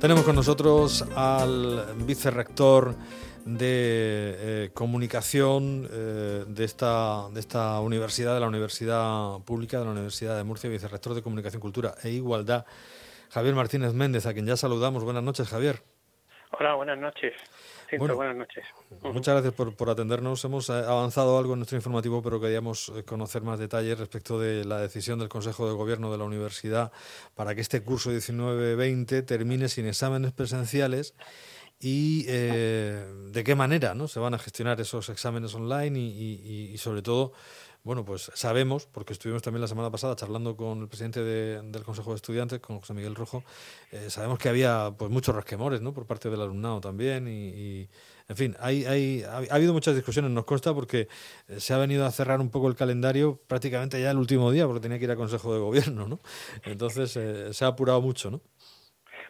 Tenemos con nosotros al vicerrector de eh, comunicación eh, de, esta, de esta universidad, de la Universidad Pública de la Universidad de Murcia, vicerrector de Comunicación, Cultura e Igualdad, Javier Martínez Méndez, a quien ya saludamos. Buenas noches, Javier. Hola, buenas noches. Buenas noches. Muchas gracias por, por, atendernos. Hemos eh, avanzado algo en nuestro informativo, pero queríamos conocer más detalles respecto de la decisión del Consejo de Gobierno de la Universidad para que este curso 19-20 termine sin exámenes presenciales y eh, de qué manera ¿no? se van a gestionar esos exámenes online y, y, sobre todo, bueno, pues sabemos, porque estuvimos también la semana pasada charlando con el presidente del Consejo de Estudiantes, con José Miguel Rojo, eh, sabemos que había pues muchos resquemores ¿no? por parte del alumnado también y, en fin, hay, hay, ha, habido muchas discusiones, nos consta, porque eh, se ha venido a cerrar un poco el calendario prácticamente ya el último día, porque tenía que ir a Consejo de Gobierno, ¿no? Entonces se ha apurado mucho, ¿no?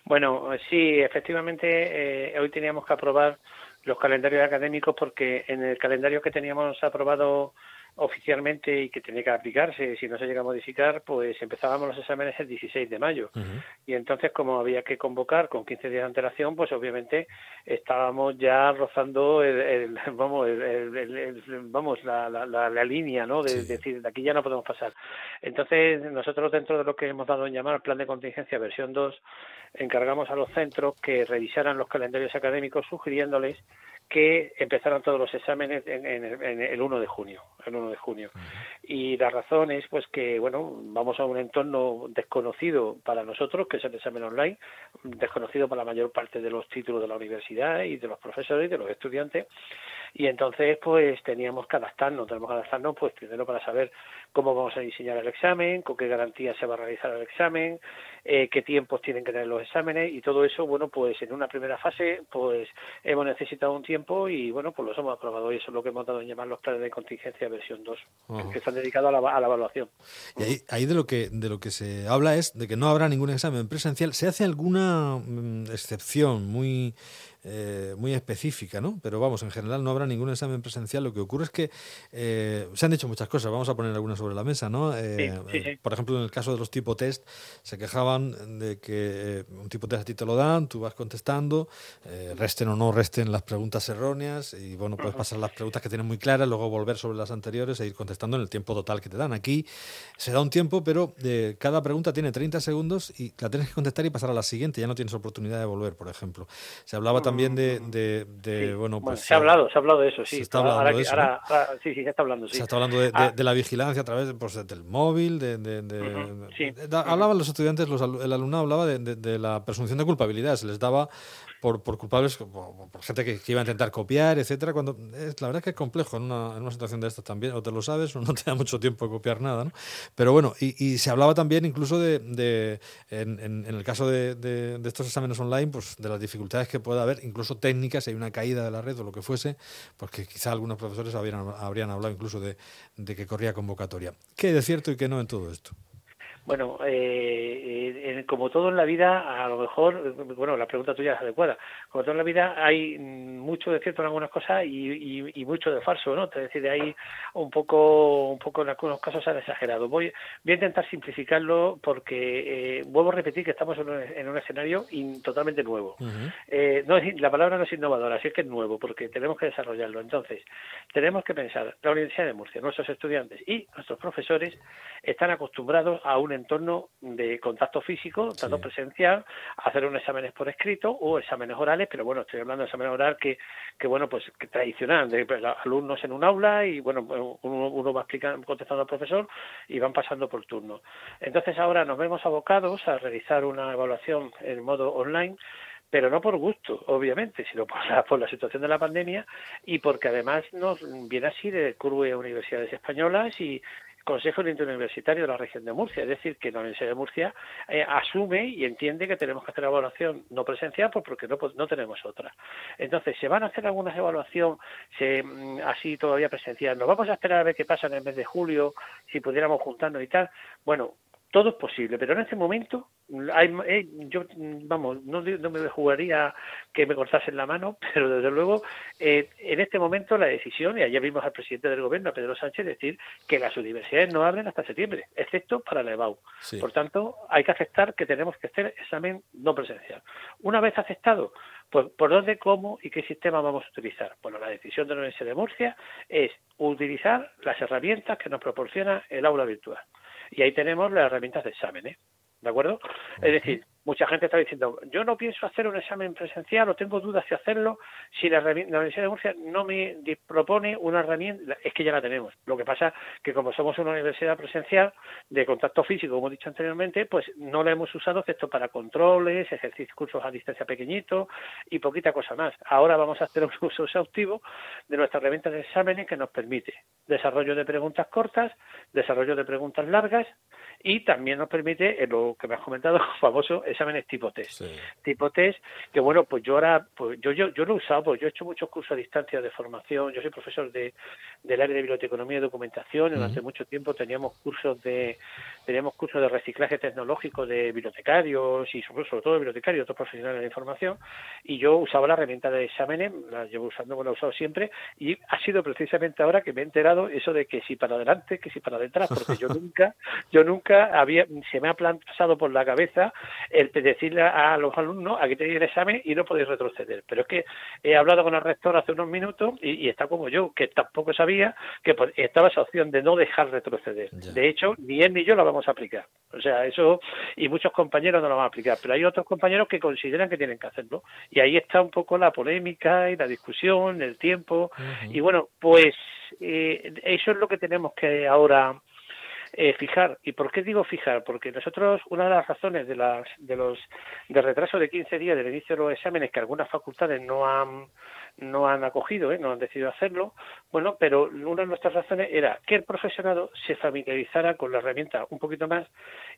Bueno, sí, efectivamente, eh, hoy teníamos que aprobar los calendarios académicos porque en el calendario que teníamos aprobado oficialmente y que tenía que aplicarse, si no se llega a modificar, pues empezábamos los exámenes el 16 de mayo. Y entonces, como había que convocar con 15 días de antelación, pues obviamente estábamos ya rozando el, vamos, el, vamos la, la, la, línea, ¿no? De, decir, de aquí ya no podemos pasar. Entonces, nosotros dentro de lo que hemos dado en llamar plan de contingencia versión 2, encargamos a los centros que revisaran los calendarios académicos sugiriéndoles que empezaron todos los exámenes en, el 1 de junio, el 1 de junio. Y la razón es pues que bueno, vamos a un entorno desconocido para nosotros, que es el examen online, desconocido para la mayor parte de los títulos de la universidad y de los profesores y de los estudiantes. Y entonces pues teníamos que adaptarnos, tenemos que adaptarnos pues primero para saber cómo vamos a diseñar el examen, con qué garantía se va a realizar el examen, eh, qué tiempos tienen que tener los exámenes y todo eso, bueno, pues en una primera fase pues hemos necesitado un tiempo y bueno, pues los hemos aprobado y eso es lo que hemos dado en llamar los planes de contingencia versión 2, que están dedicados a la, evaluación. Y ahí, de lo que de lo que se habla es de que no habrá ningún examen presencial. ¿Se hace alguna mm, excepción muy eh, muy específica, ¿no? Pero vamos, en general no habrá ningún examen presencial. Lo que ocurre es que eh, se han dicho muchas cosas, vamos a poner algunas sobre la mesa, ¿no? Eh, por ejemplo, en el caso de los tipo test, se quejaban de que un tipo test a ti te lo dan, tú vas contestando, resten o no resten las preguntas erróneas y bueno, puedes pasar las preguntas que tienen muy claras, luego volver sobre las anteriores e ir contestando en el tiempo total que te dan. Aquí se da un tiempo, pero cada pregunta tiene 30 segundos y la tienes que contestar y pasar a la siguiente, ya no tienes oportunidad de volver, por ejemplo. Se hablaba también también de, de, bueno, pues... se ha hablado, se ha hablado de eso, sí. Se está hablando de eso, sí, sí, se está hablando, sí. Se está hablando de, ah. la vigilancia a través pues, del móvil, de... sí. Hablaban los estudiantes, los, el alumnado hablaba de, la presunción de culpabilidad, se les daba por, por culpables, por, gente que, iba a intentar copiar, etcétera, cuando es, la verdad es que es complejo en una, en una situación de estas también, o te lo sabes o no te da mucho tiempo de copiar nada, ¿no? Pero bueno, y, y se hablaba también incluso de, de en, en, el caso de, de, estos exámenes online, pues de las dificultades que pueda haber, incluso técnicas, si hay una caída de la red o lo que fuese, porque pues quizá algunos profesores habrían, habrían hablado incluso de, de que corría convocatoria. ¿Qué de cierto y qué no en todo esto? Bueno, eh, como todo en la vida, a lo mejor, bueno, la pregunta tuya es adecuada. Como todo en la vida, hay mucho de cierto en algunas cosas y, mucho de falso, ¿no? Es decir, hay un poco, un poco en algunos casos se han exagerado. Voy, voy a intentar simplificarlo porque eh, vuelvo a repetir que estamos en un, escenario totalmente nuevo. eh, no la palabra no es innovadora, sí es que es nuevo porque tenemos que desarrollarlo. Entonces, tenemos que pensar, la Universidad de Murcia, nuestros estudiantes y nuestros profesores están acostumbrados a un entorno de contacto físico, tanto presencial, hacer unos exámenes por escrito o exámenes orales, pero bueno, estoy hablando de exámenes oral que, que bueno, pues que tradicional, de pues, alumnos en un aula y bueno, uno, va explicando, contestando al profesor y van pasando por turno. Entonces ahora nos vemos abocados a realizar una evaluación en modo online pero no por gusto, obviamente, sino por la, por la situación de la pandemia y porque además nos viene así de CURVE Universidades Españolas y, Consejo Interuniversitario de la región de Murcia, es decir, que la Universidad de Murcia eh, asume y entiende que tenemos que hacer evaluación no presencial pues porque no, no tenemos otra. Entonces, se van a hacer algunas evaluación se, mm, así todavía presencial. Nos vamos a esperar a ver qué pasa en el mes de julio, si pudiéramos juntarnos y tal. Bueno, todo es posible, pero en este momento hay, eh, yo, vamos, no, no, me jugaría que me cortasen la mano, pero desde luego eh, en este momento la decisión, y ayer vimos al presidente del gobierno, Pedro Sánchez, decir que las universidades no abren hasta septiembre, excepto para la EBAU. Por tanto, hay que aceptar que tenemos que hacer examen no presencial. Una vez aceptado, pues por dónde, cómo y qué sistema vamos a utilizar. Bueno, la decisión de la Universidad de Murcia es utilizar las herramientas que nos proporciona el aula virtual. Y ahí tenemos las herramientas de exámenes. ¿De acuerdo? Es decir, mucha gente está diciendo, yo no pienso hacer un examen presencial o tengo dudas de hacerlo si la, Universidad de Murcia no me propone una herramienta, es que ya la tenemos. Lo que pasa que como somos una universidad presencial de contacto físico, como he dicho anteriormente, pues no la hemos usado excepto para controles, ejercicios, cursos a distancia pequeñitos y poquita cosa más. Ahora vamos a hacer un uso exhaustivo de nuestra herramienta de exámenes que nos permite desarrollo de preguntas cortas, desarrollo de preguntas largas y también nos permite, lo que me has comentado, famoso exámenes tipo test. Tipo test, que bueno, pues yo ahora, pues yo, yo, yo lo he usado, pues yo he hecho muchos cursos a distancia de formación, yo soy profesor de, del área de biblioteconomía y documentación, y durante mucho tiempo teníamos cursos de teníamos cursos de reciclaje tecnológico de bibliotecarios y sobre, todo de bibliotecarios y otros profesionales de información, y yo usaba la herramienta de exámenes, la llevo usando, bueno, la he usado siempre, y ha sido precisamente ahora que me he enterado eso de que si para adelante, que si para detrás, porque yo nunca, yo nunca había, se me ha pasado por la cabeza el decirle a los alumnos, aquí tenéis el examen y no podéis retroceder. Pero es que he hablado con el rector hace unos minutos y, está como yo, que tampoco sabía que estaba esa opción de no dejar retroceder. De hecho, ni él ni yo la vamos a aplicar. O sea, eso, y muchos compañeros no lo van a aplicar, pero hay otros compañeros que consideran que tienen que hacerlo. Y ahí está un poco la polémica y la discusión, el tiempo. Y bueno, pues eh, eso es lo que tenemos que ahora eh, fijar. ¿Y por qué digo fijar? Porque nosotros, una de las razones de, las, de los de retraso de 15 días del inicio de los exámenes que algunas facultades no han no han acogido, ¿eh? no han decidido hacerlo, bueno, pero una de nuestras razones era que el profesorado se familiarizara con la herramienta un poquito más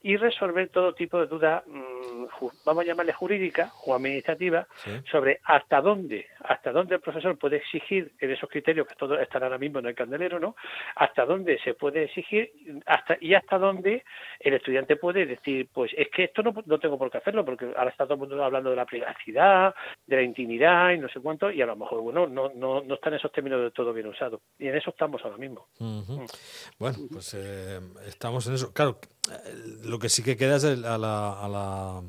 y resolver todo tipo de dudas, mm, vamos a llamarle jurídica o administrativa, sobre hasta dónde, hasta dónde el profesor puede exigir en esos criterios que todos están ahora mismo en el candelero, ¿no? Hasta dónde se puede exigir hasta y hasta dónde el estudiante puede decir, pues es que esto no, no tengo por qué hacerlo, porque ahora está todo el mundo hablando de la privacidad, de la intimidad y no sé cuánto, y a lo mejor bueno, no, no, no están esos términos de todo bien usados. Y en eso estamos ahora mismo. Mm. Bueno, pues eh, estamos en eso. Claro, lo que sí que queda es a la, a la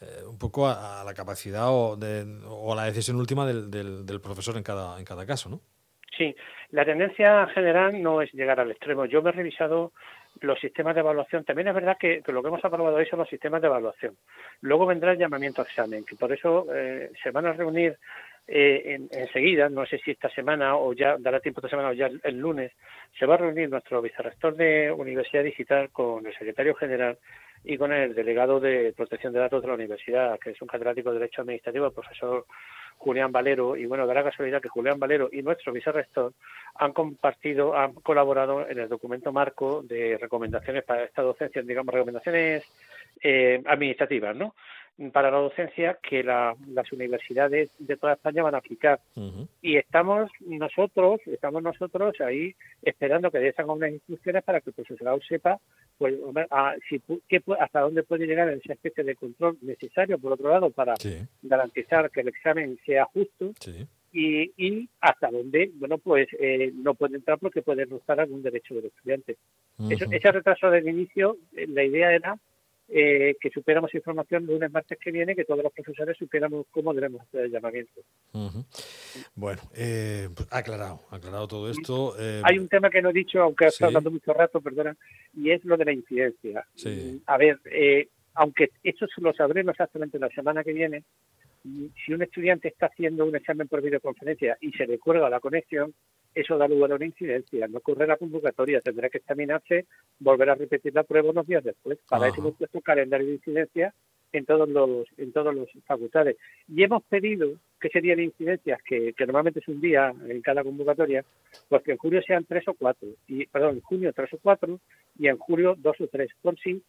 eh, un poco a, la capacidad o, de, o a la decisión última del, del, profesor en cada, en cada caso, ¿no? Sí, la tendencia general no es llegar al extremo. Yo me he revisado los sistemas de evaluación. También es verdad que, lo que hemos aprobado hoy son los sistemas de evaluación. Luego vendrá el llamamiento a examen, que por eso eh, se van a reunir eh, enseguida, no sé si esta semana o ya dará tiempo esta semana o ya el, lunes, se va a reunir nuestro vicerrector de Universidad Digital con el secretario general y con el delegado de protección de datos de la universidad, que es un catedrático de Derecho Administrativo, el profesor Julián Valero. Y bueno, da la casualidad que Julián Valero y nuestro vicerrector han compartido, han colaborado en el documento marco de recomendaciones para esta docencia, digamos, recomendaciones eh, administrativas, ¿no? Para la docencia que las universidades de toda España van a aplicar. Y estamos nosotros, estamos nosotros ahí esperando que den unas instrucciones para que el profesorado sepa pues, si, hasta dónde puede llegar esa especie de control necesario, por otro lado, para garantizar que el examen sea justo. Y, y, hasta dónde, bueno, pues eh, no puede entrar porque puede rozar algún derecho del estudiante. ese retraso del inicio, eh, la idea era eh, que supiéramos información lunes, martes que viene, que todos los profesores supiéramos cómo debemos hacer el llamamiento. Bueno, eh, pues aclarado, aclarado todo esto. Eh, Hay un tema que no he dicho, aunque he estado hablando mucho rato, perdona, y es lo de la incidencia. A ver, eh, aunque esto lo sabremos exactamente la semana que viene, si un estudiante está haciendo un examen por videoconferencia y se le cuelga la conexión, eso da lugar a una incidencia. No ocurre la convocatoria, tendrá que examinarse, volver a repetir la prueba unos días después. Para eso hemos puesto un calendario de incidencia en todos los en todos los facultades. Y hemos pedido que serían incidencias, que, normalmente es un día en cada convocatoria, pues que en julio sean tres o cuatro, y perdón, en junio tres o cuatro y en julio dos o tres, por si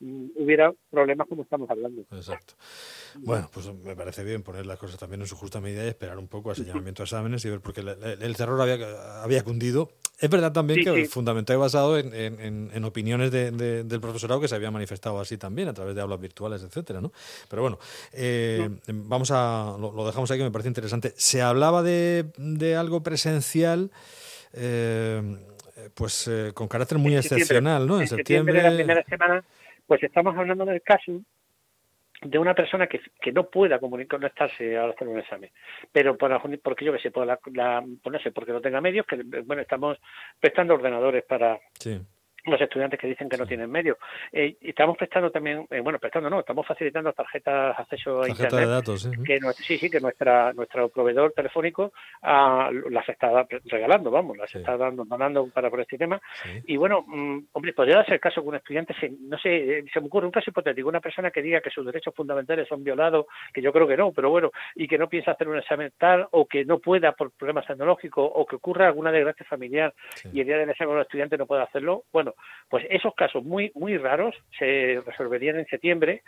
hubiera problemas como estamos hablando. Exacto. Bueno, pues me parece bien poner las cosas también en su justa medida y esperar un poco al señalamiento de exámenes y ver, porque el, terror había, había cundido. Es verdad también que fundamental y basado en, en, opiniones de, del profesorado que se había manifestado así también, a través de aulas virtuales, etcétera, ¿no? Pero bueno, eh, vamos a. Lo, dejamos aquí, me parece interesante. Se hablaba de, de algo presencial. Eh, pues eh, con carácter muy excepcional, ¿no? En, septiembre, la primera semana, pues estamos hablando del caso de una persona que, que no pueda conectarse a hacer un examen, pero por, porque yo que sé, por la, la pues no sé, porque no tenga medios, que bueno, estamos prestando ordenadores para sí los estudiantes que dicen que no tienen medios. Eh, y estamos prestando también, eh, bueno, prestando no, estamos facilitando tarjetas de acceso a Internet. De datos, ¿sí? Que sí, sí, que nuestra, nuestro proveedor telefónico ah, las está regalando, vamos, las está dando, donando para por este tema. Y bueno, mm, hombre, podría darse el caso que un estudiante, se, no sé, eh, se me ocurre un caso hipotético, una persona que diga que sus derechos fundamentales son violados, que yo creo que no, pero bueno, y que no piensa hacer un examen tal, o que no pueda por problemas tecnológicos, o que ocurra alguna desgracia familiar y el día del examen el estudiante no pueda hacerlo, bueno, pues esos casos muy muy raros se resolverían en septiembre,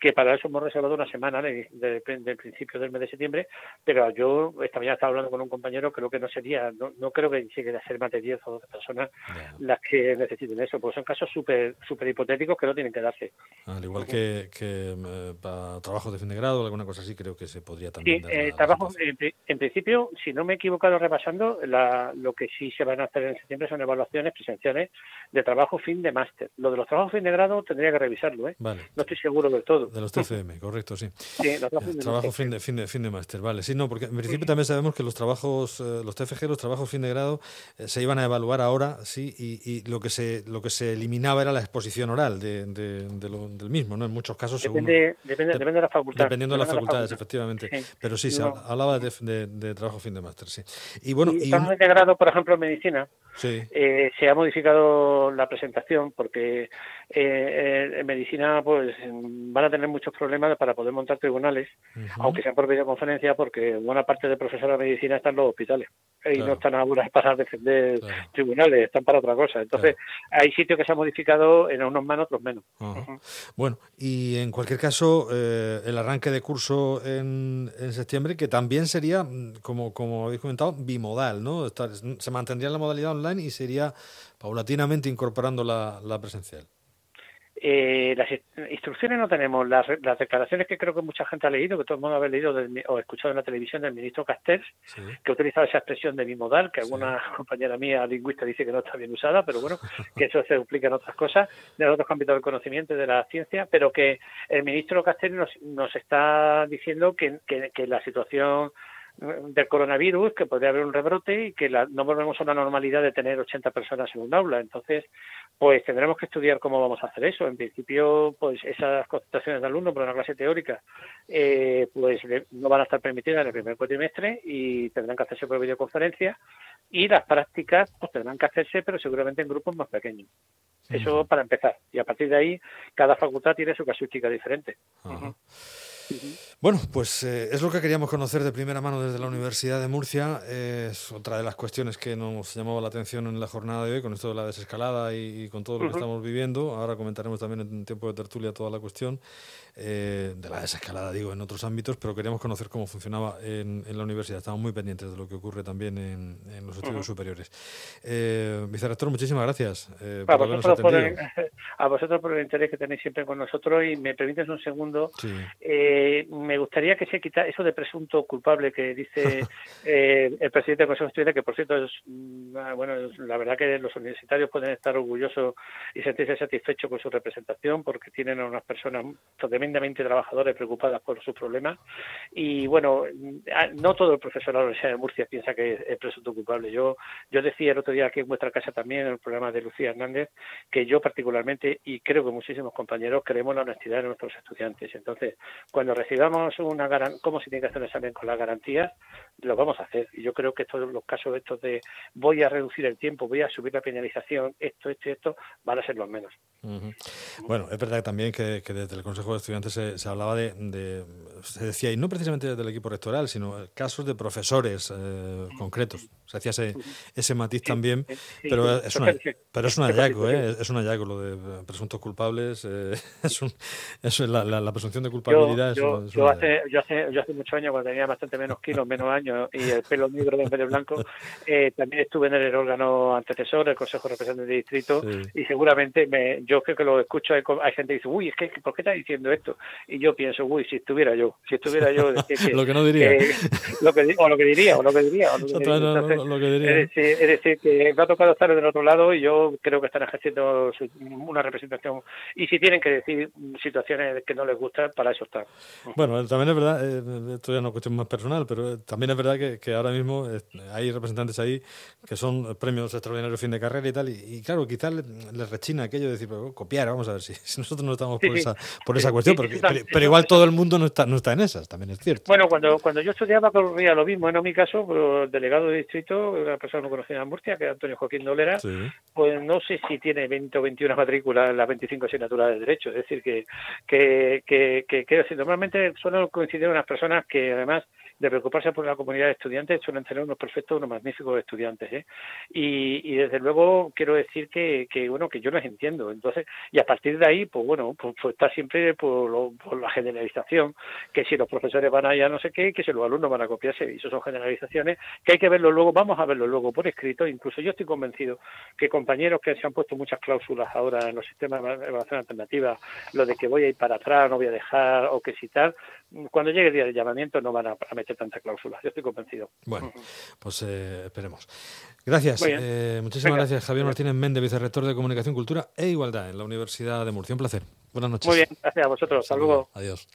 que para eso hemos reservado una semana del principio del mes de septiembre, pero yo esta mañana estaba hablando con un compañero, creo que no sería, no, creo que llegue a ser más de 10 o 12 personas las que necesiten eso, porque son casos súper super hipotéticos que no tienen que darse. Al igual que, que eh, para trabajo de fin de grado o alguna cosa así, creo que se podría también. Sí, eh, trabajo, en, principio, si no me he equivocado repasando, lo que sí se van a hacer en septiembre son evaluaciones presenciales de trabajo fin de máster. Lo de los trabajos fin de grado tendría que revisarlo, ¿eh? No estoy seguro todo. De los TFM, correcto, sí. Sí, los trabajos trabajo fin de, fin de, fin de máster, vale. Sí, no, porque en principio también sabemos que los trabajos, eh, los TFG, los trabajos fin de grado, eh, se iban a evaluar ahora, sí, y, y, lo que se lo que se eliminaba era la exposición oral de, de, lo, del mismo, ¿no? En muchos casos, depende, depende, depende de la facultad. Dependiendo de las facultades, efectivamente. Pero sí, se hablaba de, trabajo fin de máster, sí. Y bueno, y, y un... de grado, por ejemplo, en medicina, eh, se ha modificado la presentación porque eh, en medicina pues van a tener muchos problemas para poder montar tribunales, aunque sean por videoconferencia, porque buena parte de profesores de medicina están en los hospitales y no están ahora para defender tribunales, están para otra cosa. Entonces, hay sitios que se han modificado en unos más, otros menos. Bueno, y en cualquier caso, el arranque de curso en, en, septiembre, que también sería, mm, como, como habéis comentado, bimodal, ¿no? se mantendría la modalidad online y sería paulatinamente incorporando la, presencial. Eh, las instrucciones no tenemos. Las, declaraciones que creo que mucha gente ha leído, que todo el mundo ha leído o escuchado en la televisión del ministro Castells, que ha utilizado esa expresión de bimodal, que alguna compañera mía lingüista dice que no está bien usada, pero bueno, que eso se explica en otras cosas, en otros ámbitos del conocimiento y de la ciencia, pero que el ministro Castells nos, nos está diciendo que, que la situación del coronavirus, que podría haber un rebrote y que no volvemos a una normalidad de tener 80 personas en un aula. Entonces, pues tendremos que estudiar cómo vamos a hacer eso. En principio, pues esas concentraciones de alumnos por una clase teórica, eh, pues no van a estar permitidas en el primer cuatrimestre y tendrán que hacerse por videoconferencia y las prácticas pues tendrán que hacerse, pero seguramente en grupos más pequeños. Eso para empezar. Y a partir de ahí, cada facultad tiene su casuística diferente. Bueno, pues eh, es lo que queríamos conocer de primera mano desde la Universidad de Murcia. es otra de las cuestiones que nos llamaba la atención en la jornada de hoy, con esto de la desescalada y, con todo lo que estamos viviendo. Ahora comentaremos también en tiempo de tertulia toda la cuestión eh, de la desescalada, digo, en otros ámbitos, pero queríamos conocer cómo funcionaba en, la universidad. Estamos muy pendientes de lo que ocurre también en, los estudios superiores. Eh, vicerrector, muchísimas gracias. Eh, a, vosotros por el, a, vosotros por el, interés que tenéis siempre con nosotros y me permites un segundo. Eh, me gustaría que se quita eso de presunto culpable que dice el presidente del Consejo de Estudiantes, que por cierto es, mm, ah, bueno, la verdad que los universitarios pueden estar orgullosos y sentirse satisfechos con su representación porque tienen a unas personas tremendamente trabajadores preocupadas por sus problemas. Y bueno, no todo el profesorado de la Universidad de Murcia piensa que es presunto culpable. Yo, yo decía el otro día aquí en vuestra casa también, en el programa de Lucía Hernández, que yo particularmente, y creo que muchísimos compañeros, creemos la honestidad de nuestros estudiantes. Entonces, cuando recibamos una cómo se tiene que hacer el examen con las garantías, lo vamos a hacer. Y yo creo que todos los casos estos de voy a reducir el tiempo, voy a subir la penalización, esto, esto y esto, van a ser los menos. Bueno, es verdad también que, desde el Consejo de Estudiantes antes se, hablaba de, se decía, y no precisamente del equipo rectoral, sino casos de profesores eh, concretos. se hacía ese, ese matiz también, pero, es una, pero es un hallazgo, ¿eh? es un hallazgo lo de presuntos culpables, eh, es, un, es la, la, presunción de culpabilidad. Yo, yo, hace, yo, hace, yo hace muchos años, cuando tenía bastante menos kilos, menos años y el pelo negro en vez de blanco, eh, también estuve en el órgano antecesor, el Consejo Representante de Distrito, y seguramente me, yo creo que lo escucho, hay, gente que dice, uy, es que, ¿por qué estás diciendo esto? Y yo pienso, uy, si estuviera yo, si estuviera yo... lo que no diría. lo que, o lo que diría, o lo que diría. O lo que diría lo que diría. Es, decir, que me ha tocado estar del otro lado y yo creo que están ejerciendo una representación. Y si tienen que decir situaciones que no les gustan, para eso están. Bueno, también es verdad, eh, esto ya es una cuestión más personal, pero también es verdad que, que ahora mismo eh, hay representantes ahí que son premios extraordinarios fin de carrera y tal, y, claro, quizás les, rechina aquello de decir, copiar, vamos a ver si, nosotros no estamos por esa, por esa cuestión, pero, igual todo el mundo no está, no está en esas, también es cierto. Bueno, cuando, cuando yo estudiaba ocurría lo mismo, en mi caso, pero el delegado de distrito, una persona no conocida en Murcia, que es Antonio Joaquín Dolera, pues no sé si tiene 20 o 21 matrículas en las 25 asignaturas de Derecho. Es decir, que, que, que, que, que normalmente suelen coincidir unas personas que además de preocuparse por la comunidad de estudiantes, suelen tener unos perfectos, unos magníficos estudiantes. ¿eh? Y, y, desde luego quiero decir que, que, bueno, que yo los entiendo. Entonces, y a partir de ahí, pues bueno, pues, pues está siempre por, por, la generalización, que si los profesores van allá no sé qué, que si los alumnos van a copiarse, y eso son generalizaciones, que hay que verlo luego, vamos a verlo luego por escrito, incluso yo estoy convencido que compañeros que se han puesto muchas cláusulas ahora en los sistemas de evaluación alternativa, lo de que voy a ir para atrás, no voy a dejar, o que si tal, cuando llegue el día del llamamiento no van a, meter tanta cláusula. Yo estoy convencido. Bueno, pues eh, esperemos. Gracias. Eh, muchísimas gracias, Javier Martínez Méndez, vicerrector de Comunicación, Cultura e Igualdad en la Universidad de Murcia. Un placer. Buenas noches. Muy bien, gracias a vosotros. Hasta luego. Adiós.